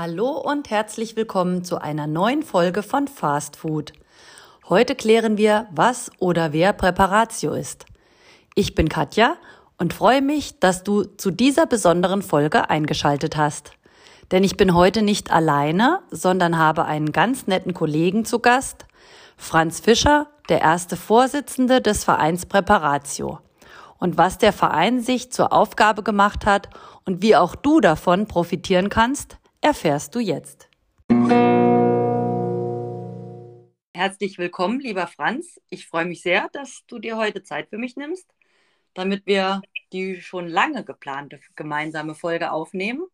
Hallo und herzlich willkommen zu einer neuen Folge von Fast Food. Heute klären wir, was oder wer Präparatio ist. Ich bin Katja und freue mich, dass du zu dieser besonderen Folge eingeschaltet hast. Denn ich bin heute nicht alleine, sondern habe einen ganz netten Kollegen zu Gast, Franz Fischer, der erste Vorsitzende des Vereins Präparatio. Und was der Verein sich zur Aufgabe gemacht hat und wie auch du davon profitieren kannst, erfährst du jetzt. Herzlich willkommen, lieber Franz. Ich freue mich sehr, dass du dir heute Zeit für mich nimmst, damit wir die schon lange geplante gemeinsame Folge aufnehmen.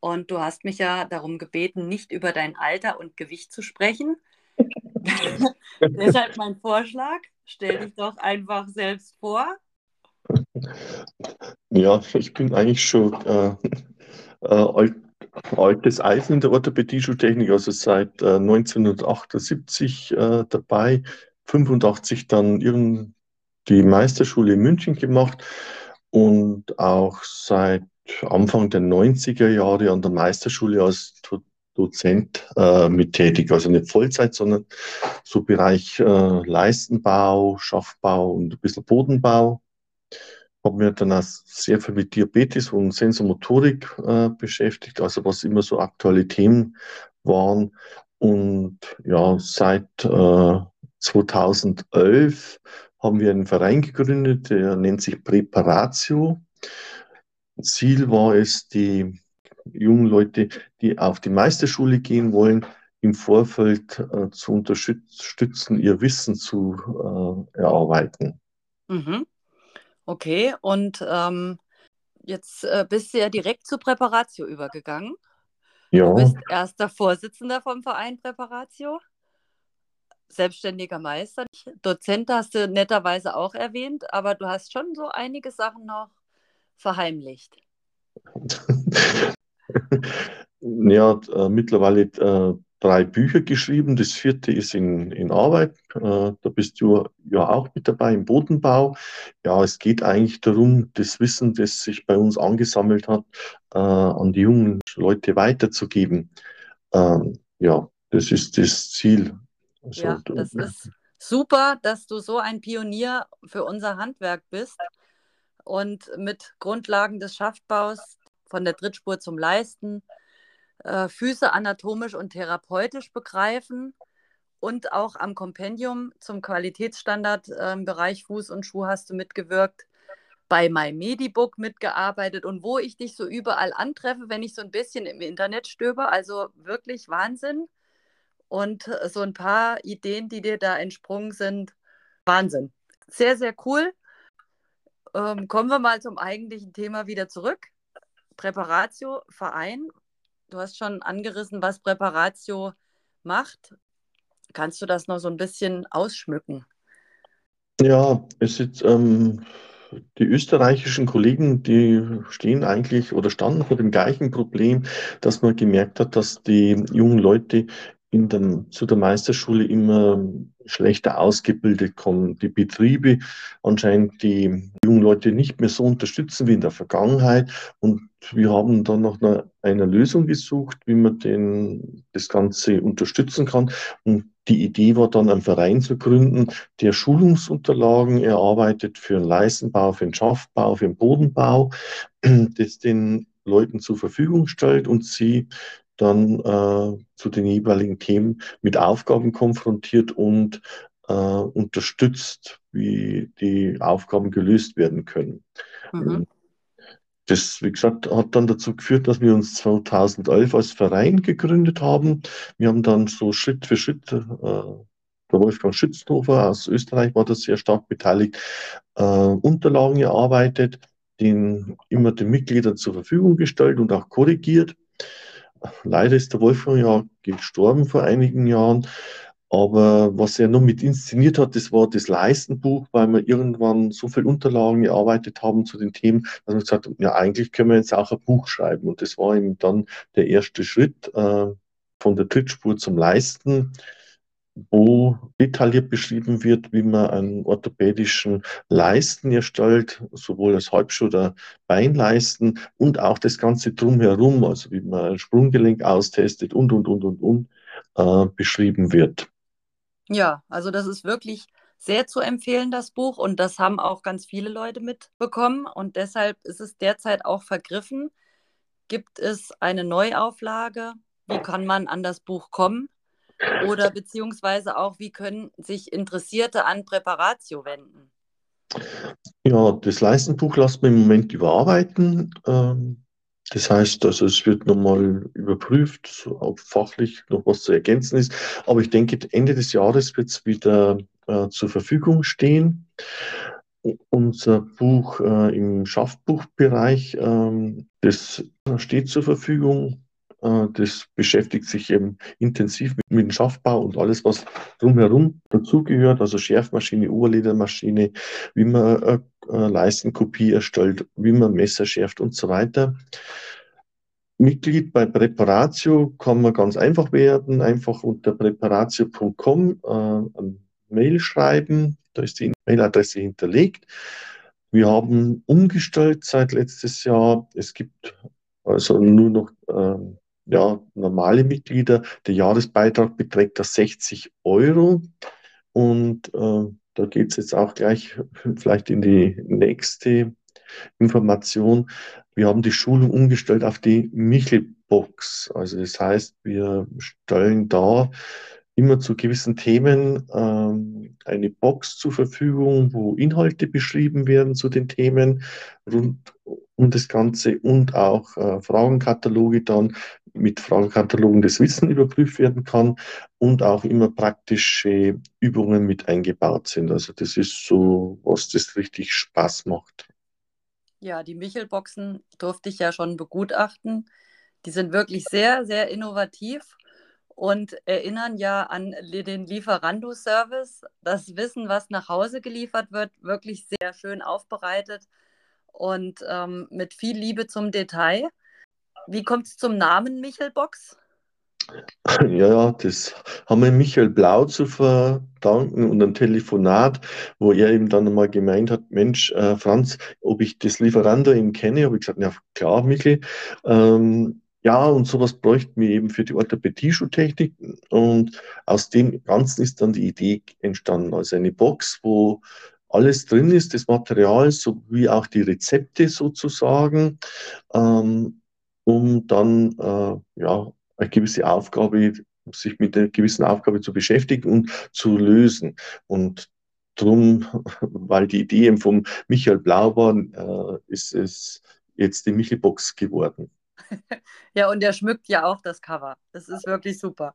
Und du hast mich ja darum gebeten, nicht über dein Alter und Gewicht zu sprechen. Deshalb mein Vorschlag, stell dich doch einfach selbst vor. Ja, ich bin eigentlich schon äh, äh, alt, altes Eisen in der Orthopädie-Schultechnik, also seit äh, 1978 äh, dabei, 85 dann ihren, die Meisterschule in München gemacht und auch seit Anfang der 90er Jahre an der Meisterschule als Dozent äh, mit tätig. Also nicht Vollzeit, sondern so Bereich äh, Leistenbau, Schaffbau und ein bisschen Bodenbau habe mir dann auch sehr viel mit Diabetes und Sensomotorik äh, beschäftigt, also was immer so aktuelle Themen waren. Und ja, seit äh, 2011 haben wir einen Verein gegründet, der nennt sich Preparatio. Ziel war es, die jungen Leute, die auf die Meisterschule gehen wollen, im Vorfeld äh, zu unterstützen, ihr Wissen zu äh, erarbeiten. Mhm. Okay, und ähm, jetzt äh, bist du ja direkt zur Präparatio übergegangen. Ja. Du bist erster Vorsitzender vom Verein Präparatio, selbstständiger Meister. Dozent hast du netterweise auch erwähnt, aber du hast schon so einige Sachen noch verheimlicht. ja, äh, mittlerweile äh, drei Bücher geschrieben. Das vierte ist in, in Arbeit. Äh, da bist du ja auch mit dabei im Bodenbau. Ja, es geht eigentlich darum, das Wissen, das sich bei uns angesammelt hat, äh, an die jungen Leute weiterzugeben. Ähm, ja, das ist das Ziel. Also, ja, das ist super, dass du so ein Pionier für unser Handwerk bist und mit Grundlagen des Schaftbaus von der Drittspur zum Leisten äh, Füße anatomisch und therapeutisch begreifen und auch am Kompendium zum Qualitätsstandard äh, im Bereich Fuß und Schuh hast du mitgewirkt, bei MyMedibook mitgearbeitet und wo ich dich so überall antreffe, wenn ich so ein bisschen im Internet stöber. Also wirklich Wahnsinn. Und äh, so ein paar Ideen, die dir da entsprungen sind, Wahnsinn. Sehr, sehr cool. Ähm, kommen wir mal zum eigentlichen Thema wieder zurück. Präparatio Verein. Du hast schon angerissen, was Präparatio macht. Kannst du das noch so ein bisschen ausschmücken? Ja, es ist ähm, die österreichischen Kollegen, die stehen eigentlich oder standen vor dem gleichen Problem, dass man gemerkt hat, dass die jungen Leute in der, zu der Meisterschule immer schlechter ausgebildet kommen. Die Betriebe anscheinend die jungen Leute nicht mehr so unterstützen wie in der Vergangenheit. Und wir haben dann nach einer, einer Lösung gesucht, wie man den, das Ganze unterstützen kann. Und die Idee war dann, einen Verein zu gründen, der Schulungsunterlagen erarbeitet für den Leistenbau, für den Schaftbau, für den Bodenbau, das den Leuten zur Verfügung stellt und sie dann äh, zu den jeweiligen Themen mit Aufgaben konfrontiert und äh, unterstützt, wie die Aufgaben gelöst werden können. Mhm. Das, wie gesagt, hat dann dazu geführt, dass wir uns 2011 als Verein gegründet haben. Wir haben dann so Schritt für Schritt, äh, der Wolfgang Schützenhofer aus Österreich war da sehr stark beteiligt, äh, Unterlagen erarbeitet, den immer den Mitgliedern zur Verfügung gestellt und auch korrigiert. Leider ist der Wolfgang ja gestorben vor einigen Jahren. Aber was er noch mit inszeniert hat, das war das Leistenbuch, weil wir irgendwann so viele Unterlagen erarbeitet haben zu den Themen, dass wir gesagt haben, ja, eigentlich können wir jetzt auch ein Buch schreiben. Und das war eben dann der erste Schritt äh, von der Trittspur zum Leisten. wo detailliert beschrieben wird, wie man einen orthopädischen Leisten erstellt, sowohl als Halbschuh- oder Beinleisten und auch das Ganze drumherum, also wie man ein Sprunggelenk austestet und, und, und, und, und, äh, beschrieben wird. Ja, also das ist wirklich sehr zu empfehlen, das Buch. Und das haben auch ganz viele Leute mitbekommen. Und deshalb ist es derzeit auch vergriffen. Gibt es eine Neuauflage? Wie kann man an das Buch kommen? Oder beziehungsweise auch, wie können sich Interessierte an Präparatio wenden? Ja, das Leistenbuch lassen wir im Moment überarbeiten. Ähm, das heißt, also es wird nochmal überprüft, ob fachlich noch was zu ergänzen ist. Aber ich denke, Ende des Jahres wird es wieder äh, zur Verfügung stehen. Unser Buch äh, im Schaffbuchbereich, ähm, das steht zur Verfügung. Äh, das beschäftigt sich eben intensiv mit, mit, dem Schaffbau und alles, was drumherum dazugehört, also Schärfmaschine, Oberledermaschine, wie man äh, äh, Leistenkopie erstellt, wie man Messer schärft und so weiter. Mitglied bei Präparatio kann man ganz einfach werden, einfach unter präparatio.com äh, Mail schreiben, da ist die Mailadresse hinterlegt. Wir haben umgestellt seit letztes Jahr. Es gibt also nur noch ähm, ja, normale Mitglieder. Der Jahresbeitrag beträgt da 60 Euro. Und äh, da geht es jetzt auch gleich vielleicht in die nächste Information. Wir haben die Schulung umgestellt auf die Michelbox. Also das heißt, wir stellen da immer zu gewissen Themen ähm, eine Box zur Verfügung, wo Inhalte beschrieben werden zu den Themen rund um das Ganze und auch äh, Fragenkataloge dann mit Fragenkatalogen das Wissen überprüft werden kann und auch immer praktische Übungen mit eingebaut sind. Also das ist so, was das richtig Spaß macht. Ja, die Michelboxen durfte ich ja schon begutachten. Die sind wirklich sehr, sehr innovativ und erinnern ja an den Lieferando-Service. Das Wissen, was nach Hause geliefert wird, wirklich sehr schön aufbereitet und ähm, mit viel Liebe zum Detail. Wie kommt es zum Namen Michelbox? Ja, das haben wir Michael Blau zu verdanken und ein Telefonat, wo er eben dann einmal gemeint hat, Mensch, äh, Franz, ob ich das Lieferando eben kenne, habe ich gesagt, ja klar, Michael. Ähm, ja, und sowas bräuchten wir eben für die Orthopädie-Schuhtechnik. Und aus dem Ganzen ist dann die Idee entstanden. Also eine Box, wo alles drin ist, das Material sowie auch die Rezepte sozusagen, ähm, um dann äh, ja, eine gewisse Aufgabe, sich mit einer gewissen Aufgabe zu beschäftigen und zu lösen. Und drum, weil die Idee vom Michael Blau war, äh, ist es jetzt die Michelbox geworden. ja, und der schmückt ja auch das Cover. Das ist wirklich super.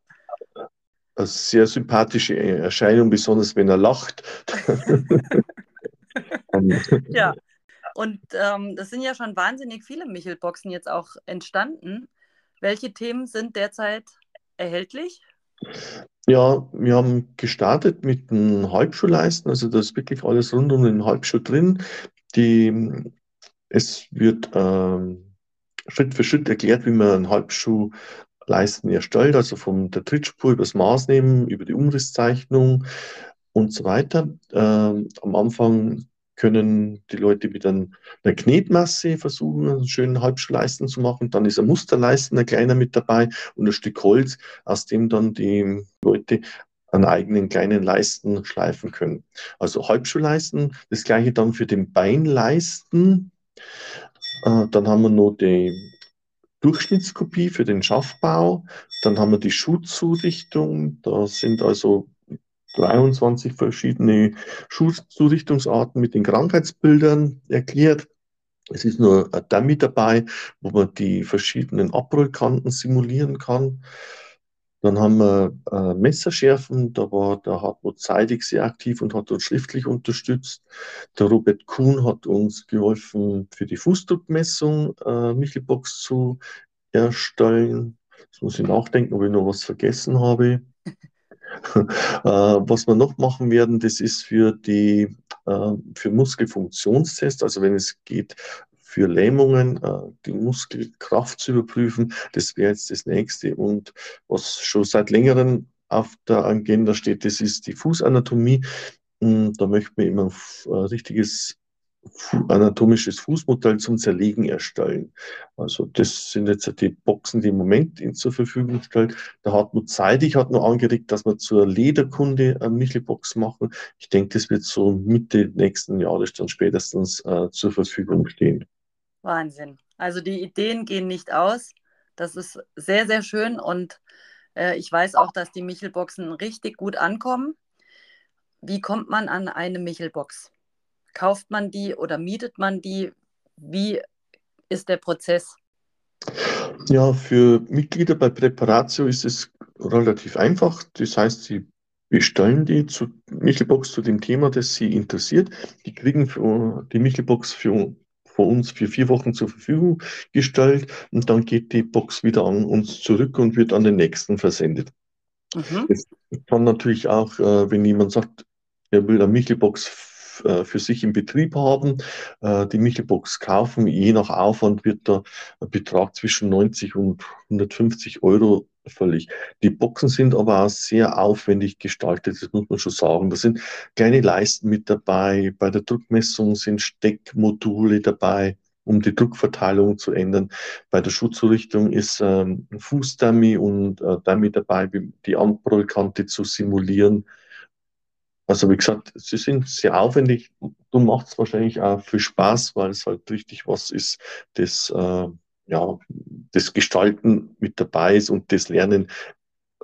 Eine sehr sympathische Erscheinung, besonders wenn er lacht. ja, und ähm, das sind ja schon wahnsinnig viele Michelboxen jetzt auch entstanden. Welche Themen sind derzeit erhältlich? Ja, wir haben gestartet mit einem Halbschuhleisten, also da ist wirklich alles rund um den Halbschuh drin. Die, es wird ähm, Schritt für Schritt erklärt, wie man einen Halbschuhleisten erstellt, also von der Trittspur über das Maßnehmen, über die Umrisszeichnung und so weiter. Ähm, am Anfang können die Leute mit einer Knetmasse versuchen, einen schönen Halbschleisten zu machen. Dann ist ein Musterleisten, ein kleiner mit dabei und ein Stück Holz, aus dem dann die Leute einen eigenen kleinen Leisten schleifen können. Also Halbschuhleisten, das gleiche dann für den Beinleisten. Äh, dann haben wir noch die Durchschnittskopie für den Schaffbau. Dann haben wir die Schuhzurichtung. Da sind also 23 verschiedene Schulzurichtungsarten mit den Krankheitsbildern erklärt. Es ist nur ein Dummy dabei, wo man die verschiedenen Abrollkanten simulieren kann. Dann haben wir äh, Messerschärfen, da war der Hartmut Seidig sehr aktiv und hat uns schriftlich unterstützt. Der Robert Kuhn hat uns geholfen, für die Fußdruckmessung äh, Michelbox zu erstellen. Jetzt muss ich nachdenken, ob ich noch was vergessen habe. Äh, was wir noch machen werden, das ist für die äh, für Muskelfunktionstests, also wenn es geht, für Lähmungen, äh, die Muskelkraft zu überprüfen. Das wäre jetzt das nächste. Und was schon seit längerem auf der Agenda steht, das ist die Fußanatomie. Hm, da möchten wir immer ein richtiges anatomisches Fußmodell zum Zerlegen erstellen. Also das sind jetzt die Boxen, die im Moment zur Verfügung stellt. Der Hartmut Seidig hat noch angeregt, dass wir zur Lederkunde eine Michelbox machen. Ich denke, das wird so Mitte nächsten Jahres dann spätestens äh, zur Verfügung stehen. Wahnsinn. Also die Ideen gehen nicht aus. Das ist sehr, sehr schön und äh, ich weiß auch, dass die Michelboxen richtig gut ankommen. Wie kommt man an eine Michelbox? Kauft man die oder mietet man die? Wie ist der Prozess? Ja, für Mitglieder bei Präparatio ist es relativ einfach. Das heißt, sie bestellen die zu Michelbox zu dem Thema, das sie interessiert. Die kriegen für, die Michelbox für, für uns für vier Wochen zur Verfügung gestellt und dann geht die Box wieder an uns zurück und wird an den nächsten versendet. Mhm. Es kann natürlich auch, äh, wenn jemand sagt, er will eine Michelbox für sich im Betrieb haben, äh, die Michelbox kaufen. Je nach Aufwand wird ein Betrag zwischen 90 und 150 Euro völlig. Die Boxen sind aber auch sehr aufwendig gestaltet, das muss man schon sagen. Da sind kleine Leisten mit dabei, bei der Druckmessung sind Steckmodule dabei um die Druckverteilung zu ändern. Bei der Schutzrichtung ist ähm, Fußdummy und äh, Dummy dabei, die Anprallkante zu simulieren. Also wie gesagt, sie sind sehr aufwendig. Du machst es wahrscheinlich auch viel Spaß, weil es halt richtig was ist, das, äh, ja, das Gestalten mit dabei ist und das Lernen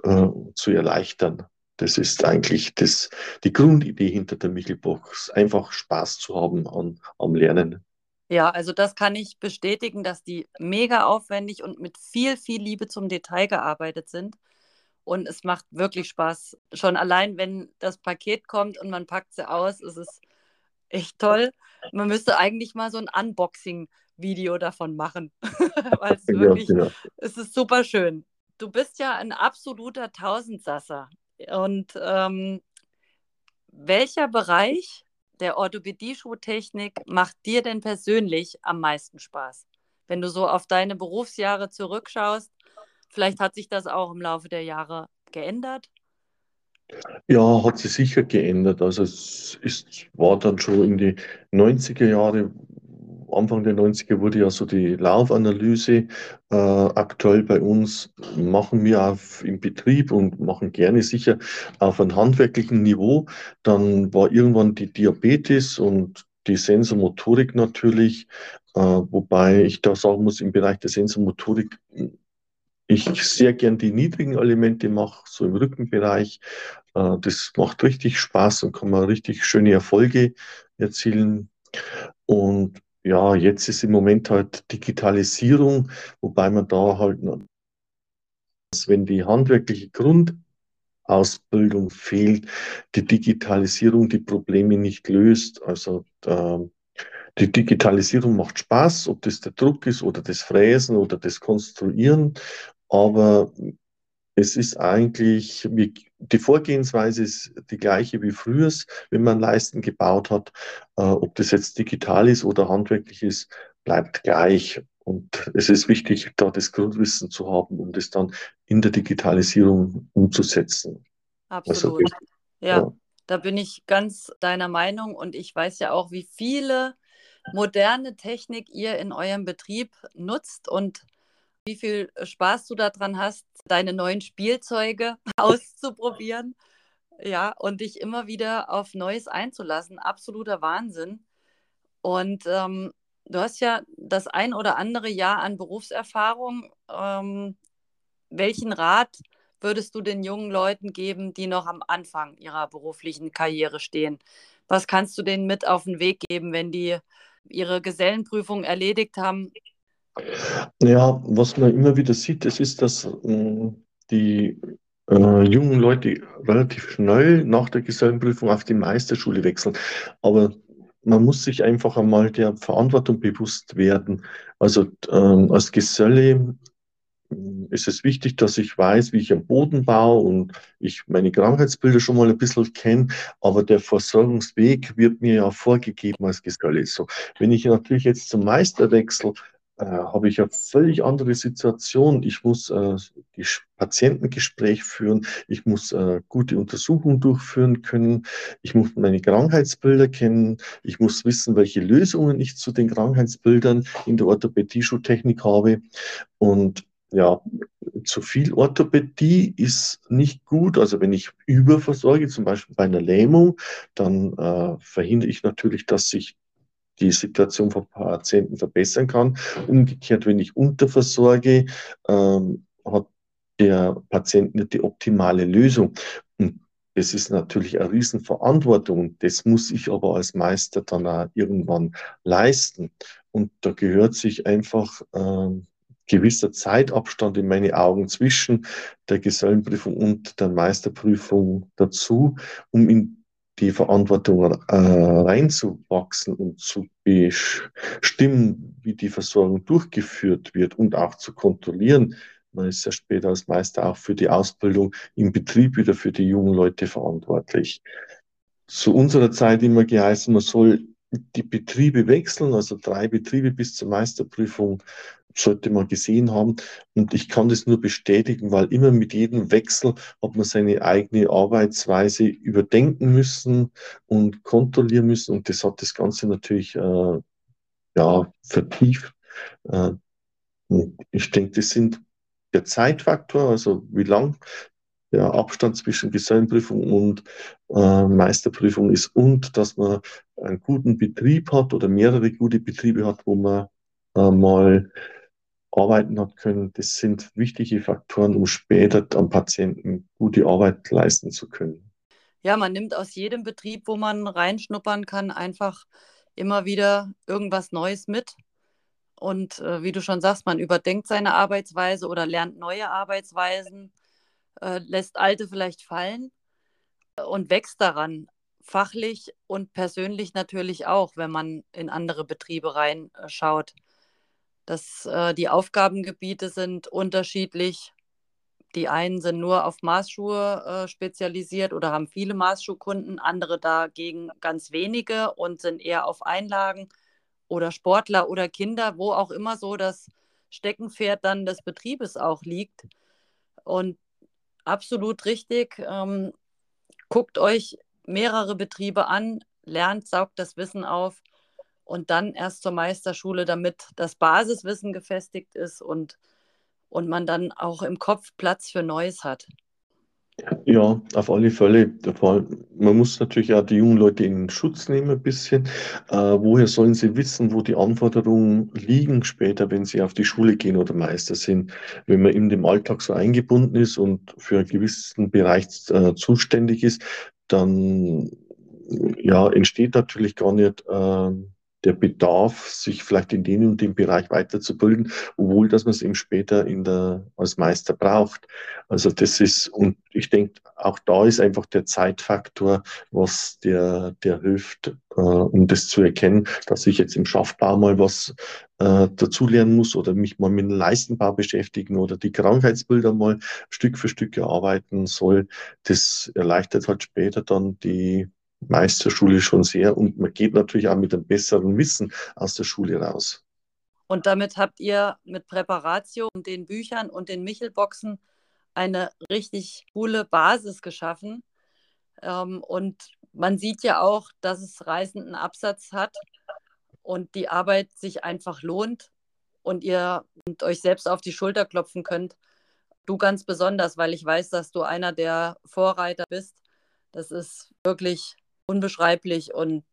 äh, zu erleichtern. Das ist eigentlich das, die Grundidee hinter der Michelbox, einfach Spaß zu haben an, am Lernen. Ja, also das kann ich bestätigen, dass die mega aufwendig und mit viel, viel Liebe zum Detail gearbeitet sind. Und es macht wirklich Spaß. Schon allein, wenn das Paket kommt und man packt sie aus, ist es echt toll. Man müsste eigentlich mal so ein Unboxing-Video davon machen. Weil es wirklich, ja, ja. es ist super schön. Du bist ja ein absoluter Tausendsasser. Und ähm, welcher Bereich der Orthopädie-Schuhtechnik macht dir denn persönlich am meisten Spaß? Wenn du so auf deine Berufsjahre zurückschaust, Vielleicht hat sich das auch im Laufe der Jahre geändert. Ja, hat sich sicher geändert. Also es ist, war dann schon in die 90er Jahre, Anfang der 90er wurde ja so die Laufanalyse äh, aktuell bei uns, machen wir auf, im Betrieb und machen gerne sicher auf einem handwerklichen Niveau. Dann war irgendwann die Diabetes und die Sensormotorik natürlich, äh, wobei ich da sagen muss, im Bereich der Sensormotorik ich sehr gern die niedrigen Elemente mache, so im Rückenbereich. Äh, das macht richtig Spaß und kann man richtig schöne Erfolge erzielen. Und ja, jetzt ist im Moment halt Digitalisierung, wobei man da halt, wenn die handwerkliche Grundausbildung fehlt, die Digitalisierung die Probleme nicht löst. Also ähm, die Digitalisierung macht Spaß, ob das der Druck ist oder das Fräsen oder das Konstruieren aber es ist eigentlich, die Vorgehensweise ist die gleiche wie früher, wenn man Leisten gebaut hat. Äh, ob das jetzt digital ist oder handwerklich ist, bleibt gleich. Und es ist wichtig, da das Grundwissen zu haben, um das dann in der Digitalisierung umzusetzen. Absolut. Also, ja, ja, da bin ich ganz deiner Meinung und ich weiß ja auch, wie viele moderne Technik ihr in eurem Betrieb nutzt und wie viel Spaß du daran hast, deine neuen Spielzeuge auszuprobieren. Ja, und dich immer wieder auf Neues einzulassen. Absoluter Wahnsinn. Und ähm, du hast ja das ein oder andere Jahr an Berufserfahrung. Ähm, welchen Rat würdest du den jungen Leuten geben, die noch am Anfang ihrer beruflichen Karriere stehen? Was kannst du denen mit auf den Weg geben, wenn die ihre Gesellenprüfung erledigt haben ja, was man immer wieder sieht, das ist, dass äh, die äh, jungen Leute relativ schnell nach der Gesellenprüfung auf die Meisterschule wechseln. Aber man muss sich einfach einmal der Verantwortung bewusst werden. Also ähm, als Geselle äh, ist es wichtig, dass ich weiß, wie ich am Boden baue und ich meine Krankheitsbilder schon mal ein bisschen kenne, aber der Versorgungsweg wird mir ja vorgegeben als Geselle. So, wenn ich natürlich jetzt zum Meister wechsle, äh, habe ich eine völlig andere Situation. Ich muss äh, Patientengespräch führen, ich muss äh, gute Untersuchungen durchführen können, ich muss meine Krankheitsbilder kennen, ich muss wissen, welche Lösungen ich zu den Krankheitsbildern in der Orthopädie-Schuhtechnik habe. Und ja, zu viel Orthopädie ist nicht gut. Also wenn ich überversorge, zum Beispiel bei einer Lähmung, dann äh, verhindere ich natürlich, dass sich die Situation von Patienten verbessern kann. Umgekehrt, wenn ich unterversorge, ähm, hat der Patient nicht die optimale Lösung. Und das ist natürlich eine Riesenverantwortung. Das muss ich aber als Meister dann auch irgendwann leisten. Und da gehört sich einfach ähm, gewisser Zeitabstand in meine Augen zwischen der Gesellenprüfung und der Meisterprüfung dazu, um in die Verantwortung äh, reinzuwachsen und zu bestimmen, wie die Versorgung durchgeführt wird und auch zu kontrollieren. Man ist ja später als Meister auch für die Ausbildung im Betrieb wieder für die jungen Leute verantwortlich. Zu unserer Zeit immer geheißen, man soll die Betriebe wechseln, also drei Betriebe bis zur Meisterprüfung sollte man gesehen haben. Und ich kann das nur bestätigen, weil immer mit jedem Wechsel hat man seine eigene Arbeitsweise überdenken müssen und kontrollieren müssen. Und das hat das Ganze natürlich äh, ja, vertieft. Äh, ich denke, das sind der Zeitfaktor, also wie lang der Abstand zwischen Gesellenprüfung und äh, Meisterprüfung ist und dass man einen guten Betrieb hat oder mehrere gute Betriebe hat, wo man äh, mal arbeiten hat können. Das sind wichtige Faktoren, um später am Patienten gute Arbeit leisten zu können. Ja, man nimmt aus jedem Betrieb, wo man reinschnuppern kann, einfach immer wieder irgendwas Neues mit. Und äh, wie du schon sagst, man überdenkt seine Arbeitsweise oder lernt neue Arbeitsweisen, äh, lässt alte vielleicht fallen und wächst daran. Fachlich und persönlich natürlich auch, wenn man in andere Betriebe reinschaut. Dass äh, die Aufgabengebiete sind unterschiedlich. Die einen sind nur auf Maßschuhe äh, spezialisiert oder haben viele Maßschuhkunden, andere dagegen ganz wenige und sind eher auf Einlagen oder Sportler oder Kinder, wo auch immer so das Steckenpferd dann des Betriebes auch liegt. Und absolut richtig, ähm, guckt euch mehrere Betriebe an, lernt, saugt das Wissen auf und dann erst zur Meisterschule, damit das Basiswissen gefestigt ist und, und man dann auch im Kopf Platz für Neues hat. Ja, auf alle Fälle. Man muss natürlich auch die jungen Leute in Schutz nehmen ein bisschen. Äh, woher sollen sie wissen, wo die Anforderungen liegen später, wenn sie auf die Schule gehen oder Meister sind? Wenn man in dem Alltag so eingebunden ist und für einen gewissen Bereich äh, zuständig ist, dann ja, entsteht natürlich gar nicht äh, der Bedarf, sich vielleicht in dem und dem Bereich weiterzubilden, obwohl dass man es eben später in der, als Meister braucht. Also das ist, und ich denke, auch da ist einfach der Zeitfaktor, was der, der hilft, äh, um das zu erkennen, dass ich jetzt im Schaffbau mal was äh, dazulernen muss oder mich mal mit dem Leistenbau beschäftigen oder die Krankheitsbilder mal Stück für Stück erarbeiten soll. Das erleichtert halt später dann die Meisterschule schon sehr und man geht natürlich auch mit einem besseren Wissen aus der Schule raus. Und damit habt ihr mit Präparatio und den Büchern und den Michelboxen eine richtig coole Basis geschaffen. Ähm, und man sieht ja auch, dass es reißenden Absatz hat und die Arbeit sich einfach lohnt und ihr euch selbst auf die Schulter klopfen könnt. Du ganz besonders, weil ich weiß, dass du einer der Vorreiter bist. Das ist wirklich unbeschreiblich und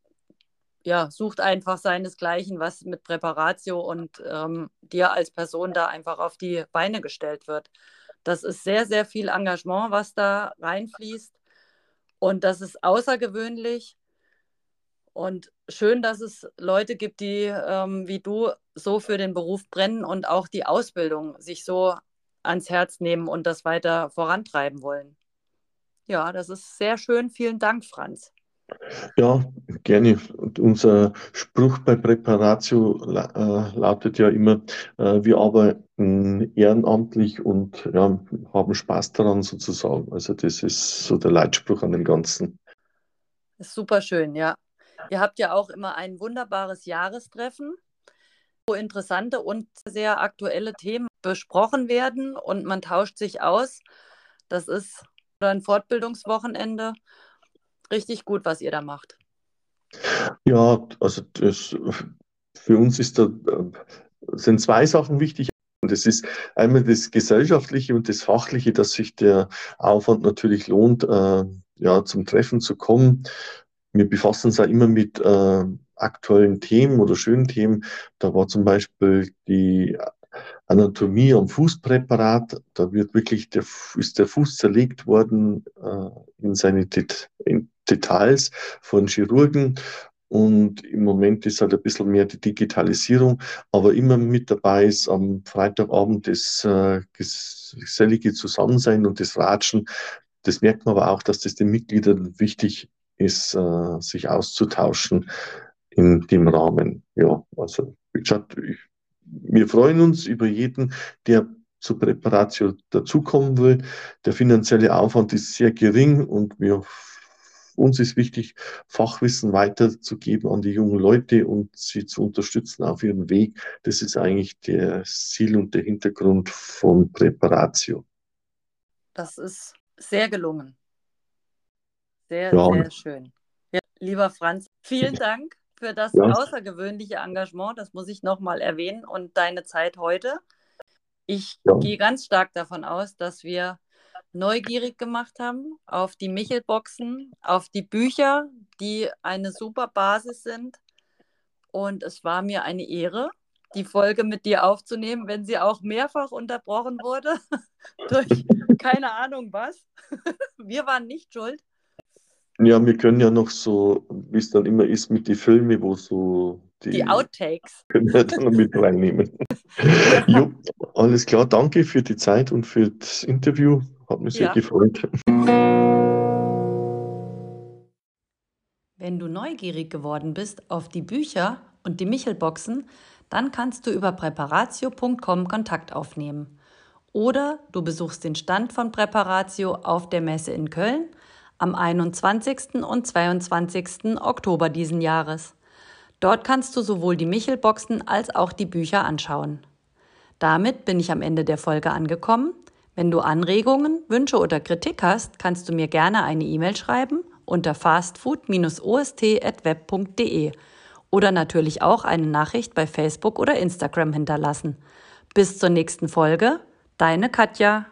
ja, sucht einfach seinesgleichen, was mit Präparatio und ähm, dir als Person da einfach auf die Beine gestellt wird. Das ist sehr, sehr viel Engagement, was da reinfließt. Und das ist außergewöhnlich. Und schön, dass es Leute gibt, die ähm, wie du so für den Beruf brennen und auch die Ausbildung sich so ans Herz nehmen und das weiter vorantreiben wollen. Ja, das ist sehr schön. Vielen Dank, Franz. Ja, gerne. Und unser Spruch bei Präparatio äh, lautet ja immer, äh, wir arbeiten ehrenamtlich und ja, haben Spaß daran sozusagen. Also das ist so der Leitspruch an dem Ganzen. Das ist super schön, ja. Ihr habt ja auch immer ein wunderbares Jahrestreffen. wo interessante und sehr aktuelle Themen besprochen werden und man tauscht sich aus. Das ist ein Fortbildungswochenende. Richtig gut, was ihr da macht. Ja, also das, für uns ist da, sind zwei Sachen wichtig. Und es ist einmal das Gesellschaftliche und das Fachliche, dass sich der Aufwand natürlich lohnt, äh, ja, zum Treffen zu kommen. Wir befassen uns ja immer mit äh, aktuellen Themen oder schönen Themen. Da war zum Beispiel die Anatomie am Fußpräparat. Da wird wirklich der, ist der Fuß zerlegt worden äh, in seine Det in Details von Chirurgen. Und im Moment ist halt ein bisschen mehr die Digitalisierung, aber immer mit dabei ist am Freitagabend das äh, gesellige Zusammensein und das Ratschen. Das merkt man aber auch, dass das den Mitgliedern wichtig ist, äh, sich auszutauschen in dem Rahmen. Ja, also wie gesagt, ich, wir freuen uns über jeden, der zur Präparation dazukommen will. Der finanzielle Aufwand ist sehr gering und wir uns ist wichtig, Fachwissen weiterzugeben an die jungen Leute und sie zu unterstützen auf ihrem Weg. Das ist eigentlich der Ziel und der Hintergrund von Präparatio. Das ist sehr gelungen. Sehr, ja. sehr schön. Ja, lieber Franz, vielen Dank für das ja. außergewöhnliche Engagement. Das muss ich nochmal erwähnen und deine Zeit heute. Ich gehe ganz stark davon aus, dass wir neugierig gemacht haben auf die Michelboxen, auf die Bücher, die eine super Basis sind. Und es war mir eine Ehre, die Folge mit dir aufzunehmen, wenn sie auch mehrfach unterbrochen wurde durch keine Ahnung was. wir waren nicht schuld. Ja, wir können ja noch so, wie es dann immer ist mit den Filmen, wo so die, die Outtakes. Können wir dann noch mit reinnehmen. jo, alles klar, danke für die Zeit und für das Interview. Hat mich sehr ja. gefreut. Wenn du neugierig geworden bist auf die Bücher und die Michelboxen, dann kannst du über präparatio.com Kontakt aufnehmen. Oder du besuchst den Stand von Präparatio auf der Messe in Köln am 21. und 22. Oktober diesen Jahres. Dort kannst du sowohl die Michelboxen als auch die Bücher anschauen. Damit bin ich am Ende der Folge angekommen. Wenn du Anregungen, Wünsche oder Kritik hast, kannst du mir gerne eine E-Mail schreiben unter fastfood-ost.web.de oder natürlich auch eine Nachricht bei Facebook oder Instagram hinterlassen. Bis zur nächsten Folge, deine Katja.